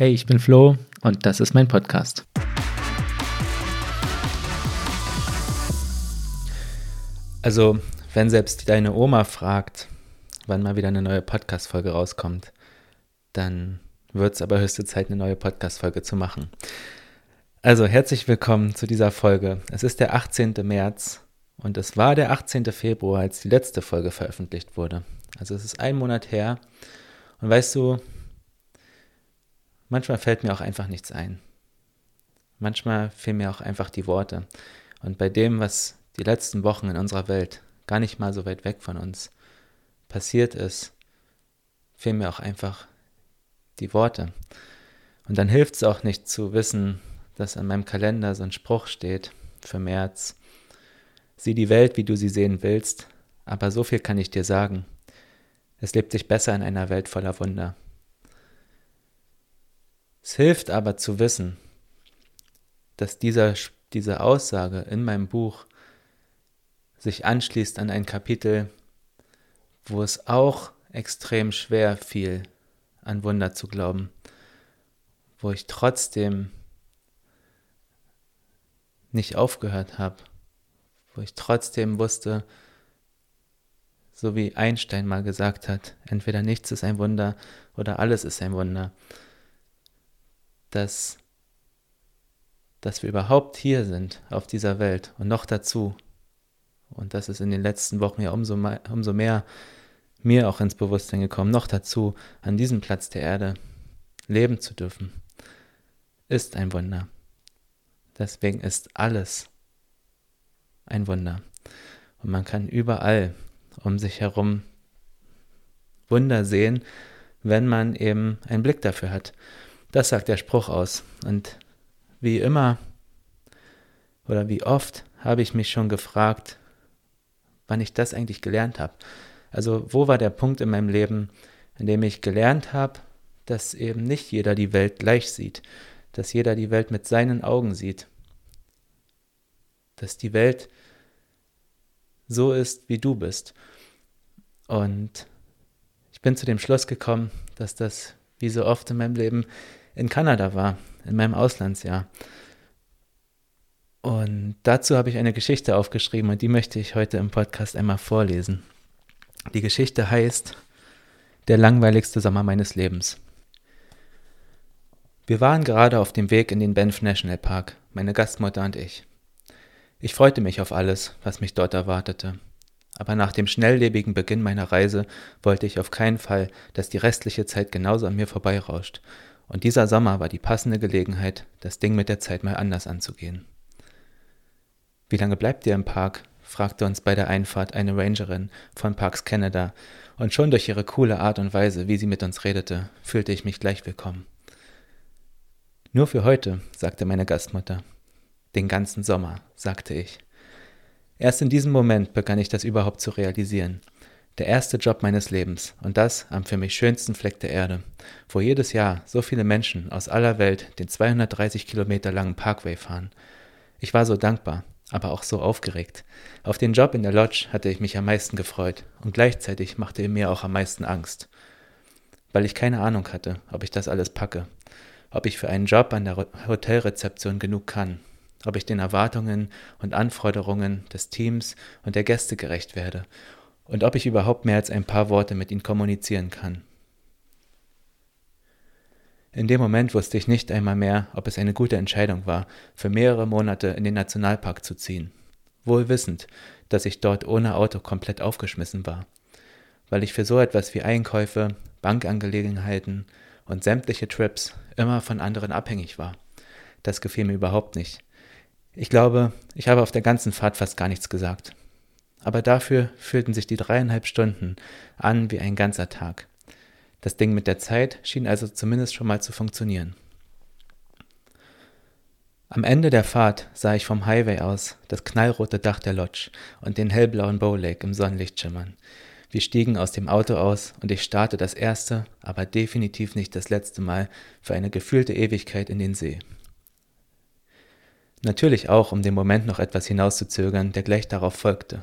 Hey, ich bin Flo und das ist mein Podcast. Also, wenn selbst deine Oma fragt, wann mal wieder eine neue Podcast-Folge rauskommt, dann wird es aber höchste Zeit, eine neue Podcast-Folge zu machen. Also, herzlich willkommen zu dieser Folge. Es ist der 18. März und es war der 18. Februar, als die letzte Folge veröffentlicht wurde. Also, es ist ein Monat her. Und weißt du, manchmal fällt mir auch einfach nichts ein. Manchmal fehlen mir auch einfach die Worte. Und bei dem, was die letzten Wochen in unserer Welt gar nicht mal so weit weg von uns passiert ist, fehlen mir auch einfach die Worte. Und dann hilft es auch nicht zu wissen, dass an meinem Kalender so ein Spruch steht für März. Sieh die Welt, wie du sie sehen willst, aber so viel kann ich dir sagen. Es lebt sich besser in einer Welt voller Wunder. Es hilft aber zu wissen, dass dieser, diese Aussage in meinem Buch sich anschließt an ein Kapitel, wo es auch extrem schwer fiel, an Wunder zu glauben, wo ich trotzdem nicht aufgehört habe, wo ich trotzdem wusste, so wie Einstein mal gesagt hat, entweder nichts ist ein Wunder oder alles ist ein Wunder dass, dass wir überhaupt hier sind auf dieser Welt und noch dazu, und das ist in den letzten Wochen ja umso, umso mehr mir auch ins Bewusstsein gekommen, noch dazu, an diesem Platz der Erde leben zu dürfen, ist ein Wunder. Deswegen ist alles ein Wunder. Und man kann überall um sich herum Wunder sehen, wenn man eben einen Blick dafür hat. Das sagt der Spruch aus. Und wie immer oder wie oft habe ich mich schon gefragt, wann ich das eigentlich gelernt habe. Also wo war der Punkt in meinem Leben, in dem ich gelernt habe, dass eben nicht jeder die Welt gleich sieht, dass jeder die Welt mit seinen Augen sieht, dass die Welt so ist, wie du bist. Und ich bin zu dem Schluss gekommen, dass das, wie so oft in meinem Leben, in Kanada war, in meinem Auslandsjahr. Und dazu habe ich eine Geschichte aufgeschrieben und die möchte ich heute im Podcast einmal vorlesen. Die Geschichte heißt Der langweiligste Sommer meines Lebens. Wir waren gerade auf dem Weg in den Banff National Park, meine Gastmutter und ich. Ich freute mich auf alles, was mich dort erwartete. Aber nach dem schnelllebigen Beginn meiner Reise wollte ich auf keinen Fall, dass die restliche Zeit genauso an mir vorbeirauscht und dieser Sommer war die passende Gelegenheit, das Ding mit der Zeit mal anders anzugehen. Wie lange bleibt ihr im Park? fragte uns bei der Einfahrt eine Rangerin von Parks Canada, und schon durch ihre coole Art und Weise, wie sie mit uns redete, fühlte ich mich gleich willkommen. Nur für heute, sagte meine Gastmutter. Den ganzen Sommer, sagte ich. Erst in diesem Moment begann ich das überhaupt zu realisieren. Der erste Job meines Lebens und das am für mich schönsten Fleck der Erde, wo jedes Jahr so viele Menschen aus aller Welt den 230 Kilometer langen Parkway fahren. Ich war so dankbar, aber auch so aufgeregt. Auf den Job in der Lodge hatte ich mich am meisten gefreut und gleichzeitig machte er mir auch am meisten Angst, weil ich keine Ahnung hatte, ob ich das alles packe, ob ich für einen Job an der Hotelrezeption genug kann, ob ich den Erwartungen und Anforderungen des Teams und der Gäste gerecht werde und ob ich überhaupt mehr als ein paar Worte mit ihnen kommunizieren kann. In dem Moment wusste ich nicht einmal mehr, ob es eine gute Entscheidung war, für mehrere Monate in den Nationalpark zu ziehen, wohl wissend, dass ich dort ohne Auto komplett aufgeschmissen war, weil ich für so etwas wie Einkäufe, Bankangelegenheiten und sämtliche Trips immer von anderen abhängig war. Das gefiel mir überhaupt nicht. Ich glaube, ich habe auf der ganzen Fahrt fast gar nichts gesagt aber dafür fühlten sich die dreieinhalb Stunden an wie ein ganzer Tag. Das Ding mit der Zeit schien also zumindest schon mal zu funktionieren. Am Ende der Fahrt sah ich vom Highway aus das knallrote Dach der Lodge und den hellblauen Bow Lake im Sonnenlicht schimmern. Wir stiegen aus dem Auto aus und ich starrte das erste, aber definitiv nicht das letzte Mal für eine gefühlte Ewigkeit in den See. Natürlich auch, um den Moment noch etwas hinauszuzögern, der gleich darauf folgte.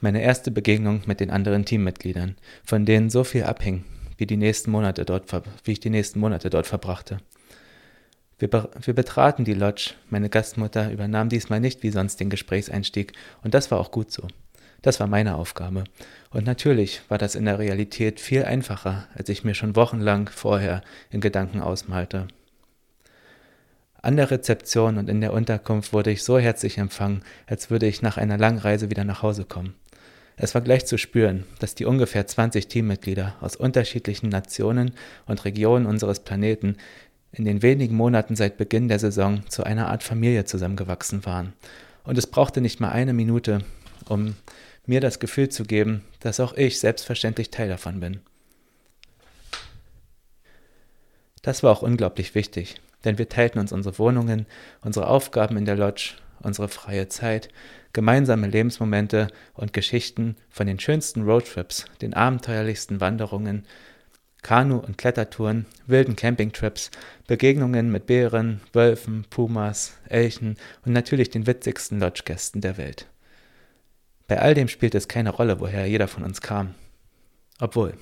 Meine erste Begegnung mit den anderen Teammitgliedern, von denen so viel abhing, wie, die nächsten Monate dort, wie ich die nächsten Monate dort verbrachte. Wir, be wir betraten die Lodge. Meine Gastmutter übernahm diesmal nicht wie sonst den Gesprächseinstieg, und das war auch gut so. Das war meine Aufgabe. Und natürlich war das in der Realität viel einfacher, als ich mir schon wochenlang vorher in Gedanken ausmalte. An der Rezeption und in der Unterkunft wurde ich so herzlich empfangen, als würde ich nach einer langen Reise wieder nach Hause kommen. Es war gleich zu spüren, dass die ungefähr 20 Teammitglieder aus unterschiedlichen Nationen und Regionen unseres Planeten in den wenigen Monaten seit Beginn der Saison zu einer Art Familie zusammengewachsen waren. Und es brauchte nicht mal eine Minute, um mir das Gefühl zu geben, dass auch ich selbstverständlich Teil davon bin. Das war auch unglaublich wichtig, denn wir teilten uns unsere Wohnungen, unsere Aufgaben in der Lodge, unsere freie Zeit, gemeinsame Lebensmomente und Geschichten von den schönsten Roadtrips, den abenteuerlichsten Wanderungen, Kanu- und Klettertouren, wilden Campingtrips, Begegnungen mit Bären, Wölfen, Pumas, Elchen und natürlich den witzigsten Lodgegästen der Welt. Bei all dem spielt es keine Rolle, woher jeder von uns kam. Obwohl,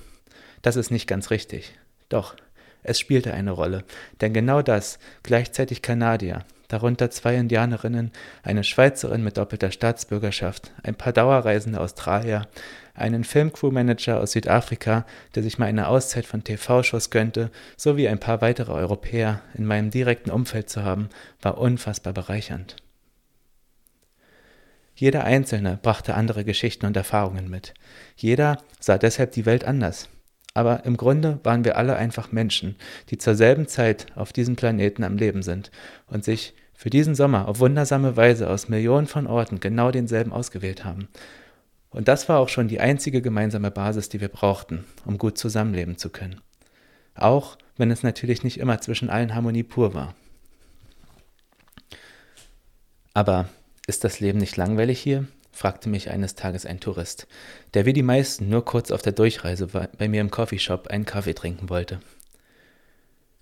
das ist nicht ganz richtig. Doch, es spielte eine Rolle, denn genau das, gleichzeitig Kanadier, darunter zwei Indianerinnen, eine Schweizerin mit doppelter Staatsbürgerschaft, ein paar dauerreisende Australier, einen Filmcrewmanager aus Südafrika, der sich mal eine Auszeit von TV-Shows gönnte, sowie ein paar weitere Europäer in meinem direkten Umfeld zu haben, war unfassbar bereichernd. Jeder Einzelne brachte andere Geschichten und Erfahrungen mit. Jeder sah deshalb die Welt anders. Aber im Grunde waren wir alle einfach Menschen, die zur selben Zeit auf diesem Planeten am Leben sind und sich für diesen Sommer auf wundersame Weise aus Millionen von Orten genau denselben ausgewählt haben. Und das war auch schon die einzige gemeinsame Basis, die wir brauchten, um gut zusammenleben zu können. Auch wenn es natürlich nicht immer zwischen allen Harmonie pur war. Aber ist das Leben nicht langweilig hier? Fragte mich eines Tages ein Tourist, der wie die meisten nur kurz auf der Durchreise bei mir im Coffeeshop einen Kaffee trinken wollte.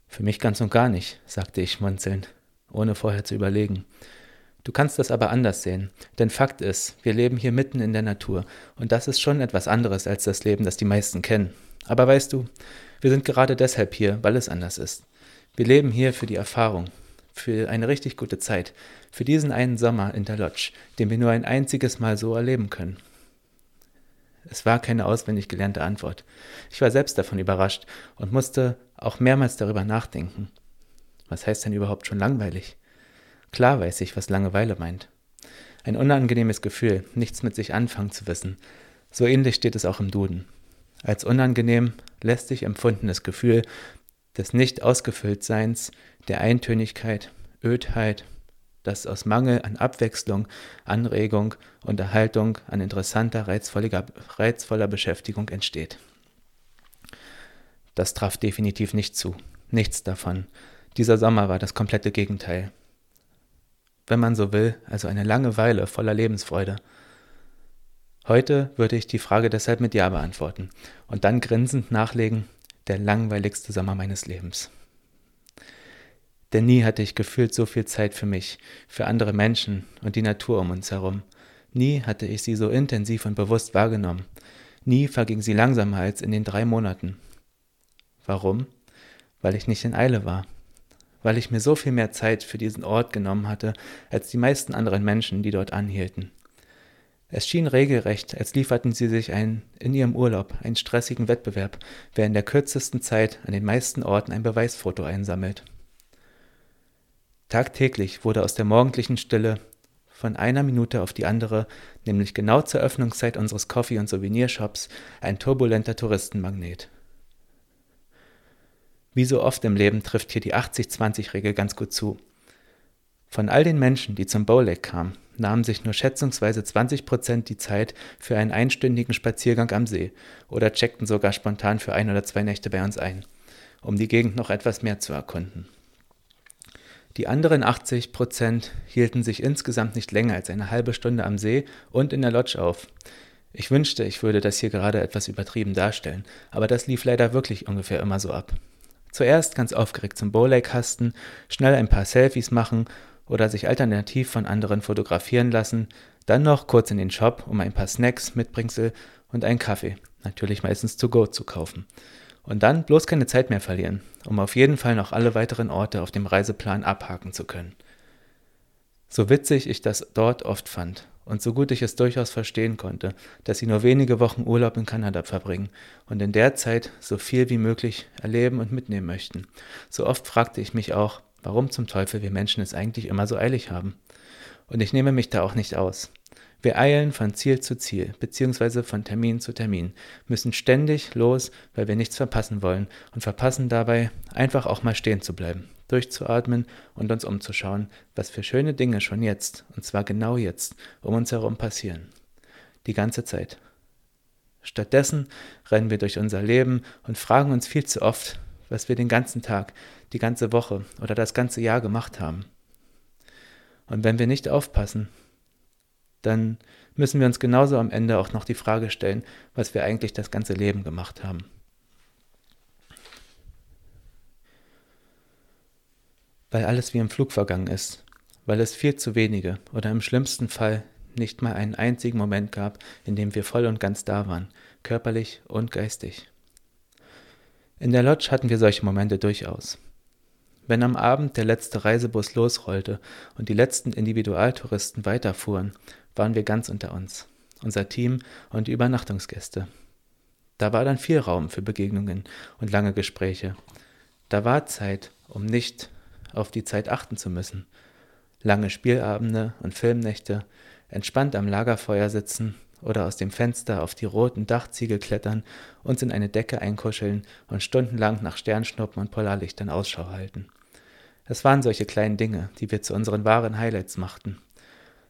Für mich ganz und gar nicht, sagte ich schmunzelnd, ohne vorher zu überlegen. Du kannst das aber anders sehen, denn Fakt ist, wir leben hier mitten in der Natur, und das ist schon etwas anderes als das Leben, das die meisten kennen. Aber weißt du, wir sind gerade deshalb hier, weil es anders ist. Wir leben hier für die Erfahrung, für eine richtig gute Zeit, für diesen einen Sommer in der Lodge, den wir nur ein einziges Mal so erleben können. Es war keine auswendig gelernte Antwort. Ich war selbst davon überrascht und musste auch mehrmals darüber nachdenken. Was heißt denn überhaupt schon langweilig? Klar weiß ich, was Langeweile meint. Ein unangenehmes Gefühl, nichts mit sich anfangen zu wissen. So ähnlich steht es auch im Duden. Als unangenehm, lästig empfundenes Gefühl des Nicht-Ausgefülltseins, der Eintönigkeit, Ödheit, das aus Mangel an Abwechslung, Anregung und Erhaltung an interessanter, reizvoller, reizvoller Beschäftigung entsteht. Das traf definitiv nicht zu. Nichts davon. Dieser Sommer war das komplette Gegenteil. Wenn man so will, also eine Langeweile voller Lebensfreude. Heute würde ich die Frage deshalb mit Ja beantworten und dann grinsend nachlegen, der langweiligste Sommer meines Lebens. Denn nie hatte ich gefühlt so viel Zeit für mich, für andere Menschen und die Natur um uns herum. Nie hatte ich sie so intensiv und bewusst wahrgenommen. Nie verging sie langsamer als in den drei Monaten. Warum? Weil ich nicht in Eile war. Weil ich mir so viel mehr Zeit für diesen Ort genommen hatte als die meisten anderen Menschen, die dort anhielten. Es schien regelrecht, als lieferten sie sich ein, in ihrem Urlaub einen stressigen Wettbewerb, wer in der kürzesten Zeit an den meisten Orten ein Beweisfoto einsammelt. Tagtäglich wurde aus der morgendlichen Stille von einer Minute auf die andere, nämlich genau zur Öffnungszeit unseres Coffee- und Souvenirshops, ein turbulenter Touristenmagnet. Wie so oft im Leben trifft hier die 80-20-Regel ganz gut zu. Von all den Menschen, die zum Bow Lake kamen, nahmen sich nur schätzungsweise 20 Prozent die Zeit für einen einstündigen Spaziergang am See oder checkten sogar spontan für ein oder zwei Nächte bei uns ein, um die Gegend noch etwas mehr zu erkunden. Die anderen 80 Prozent hielten sich insgesamt nicht länger als eine halbe Stunde am See und in der Lodge auf. Ich wünschte, ich würde das hier gerade etwas übertrieben darstellen, aber das lief leider wirklich ungefähr immer so ab. Zuerst ganz aufgeregt zum Bowlake hasten, schnell ein paar Selfies machen oder sich alternativ von anderen fotografieren lassen, dann noch kurz in den Shop, um ein paar Snacks, Mitbringsel und einen Kaffee, natürlich meistens to go, zu kaufen. Und dann bloß keine Zeit mehr verlieren, um auf jeden Fall noch alle weiteren Orte auf dem Reiseplan abhaken zu können. So witzig ich das dort oft fand und so gut ich es durchaus verstehen konnte, dass sie nur wenige Wochen Urlaub in Kanada verbringen und in der Zeit so viel wie möglich erleben und mitnehmen möchten, so oft fragte ich mich auch, warum zum Teufel wir Menschen es eigentlich immer so eilig haben. Und ich nehme mich da auch nicht aus. Wir eilen von Ziel zu Ziel, beziehungsweise von Termin zu Termin, müssen ständig los, weil wir nichts verpassen wollen und verpassen dabei, einfach auch mal stehen zu bleiben, durchzuatmen und uns umzuschauen, was für schöne Dinge schon jetzt, und zwar genau jetzt, um uns herum passieren. Die ganze Zeit. Stattdessen rennen wir durch unser Leben und fragen uns viel zu oft, was wir den ganzen Tag, die ganze Woche oder das ganze Jahr gemacht haben. Und wenn wir nicht aufpassen, dann müssen wir uns genauso am Ende auch noch die Frage stellen, was wir eigentlich das ganze Leben gemacht haben. Weil alles wie im Flug vergangen ist, weil es viel zu wenige oder im schlimmsten Fall nicht mal einen einzigen Moment gab, in dem wir voll und ganz da waren, körperlich und geistig. In der Lodge hatten wir solche Momente durchaus. Wenn am Abend der letzte Reisebus losrollte und die letzten Individualtouristen weiterfuhren, waren wir ganz unter uns, unser Team und die Übernachtungsgäste. Da war dann viel Raum für Begegnungen und lange Gespräche. Da war Zeit, um nicht auf die Zeit achten zu müssen. Lange Spielabende und Filmnächte, entspannt am Lagerfeuer sitzen oder aus dem Fenster auf die roten Dachziegel klettern, uns in eine Decke einkuscheln und stundenlang nach Sternschnuppen und Polarlichtern Ausschau halten. Es waren solche kleinen Dinge, die wir zu unseren wahren Highlights machten.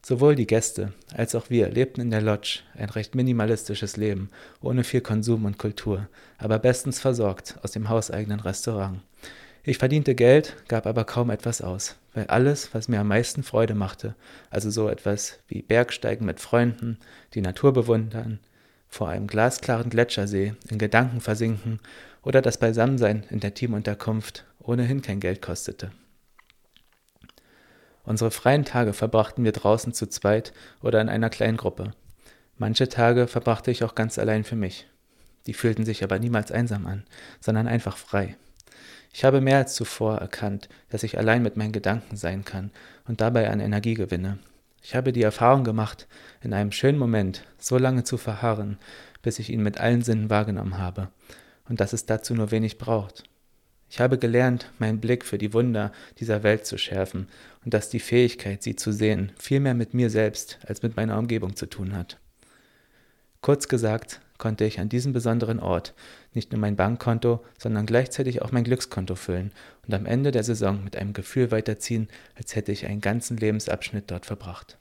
Sowohl die Gäste als auch wir lebten in der Lodge ein recht minimalistisches Leben, ohne viel Konsum und Kultur, aber bestens versorgt aus dem hauseigenen Restaurant. Ich verdiente Geld, gab aber kaum etwas aus, weil alles, was mir am meisten Freude machte, also so etwas wie Bergsteigen mit Freunden, die Natur bewundern, vor einem glasklaren Gletschersee in Gedanken versinken oder das Beisammensein in der Teamunterkunft ohnehin kein Geld kostete. Unsere freien Tage verbrachten wir draußen zu zweit oder in einer kleinen Gruppe. Manche Tage verbrachte ich auch ganz allein für mich. Die fühlten sich aber niemals einsam an, sondern einfach frei. Ich habe mehr als zuvor erkannt, dass ich allein mit meinen Gedanken sein kann und dabei an Energie gewinne. Ich habe die Erfahrung gemacht, in einem schönen Moment so lange zu verharren, bis ich ihn mit allen Sinnen wahrgenommen habe, und dass es dazu nur wenig braucht. Ich habe gelernt, meinen Blick für die Wunder dieser Welt zu schärfen und dass die Fähigkeit, sie zu sehen, viel mehr mit mir selbst als mit meiner Umgebung zu tun hat. Kurz gesagt, konnte ich an diesem besonderen Ort nicht nur mein Bankkonto, sondern gleichzeitig auch mein Glückskonto füllen und am Ende der Saison mit einem Gefühl weiterziehen, als hätte ich einen ganzen Lebensabschnitt dort verbracht.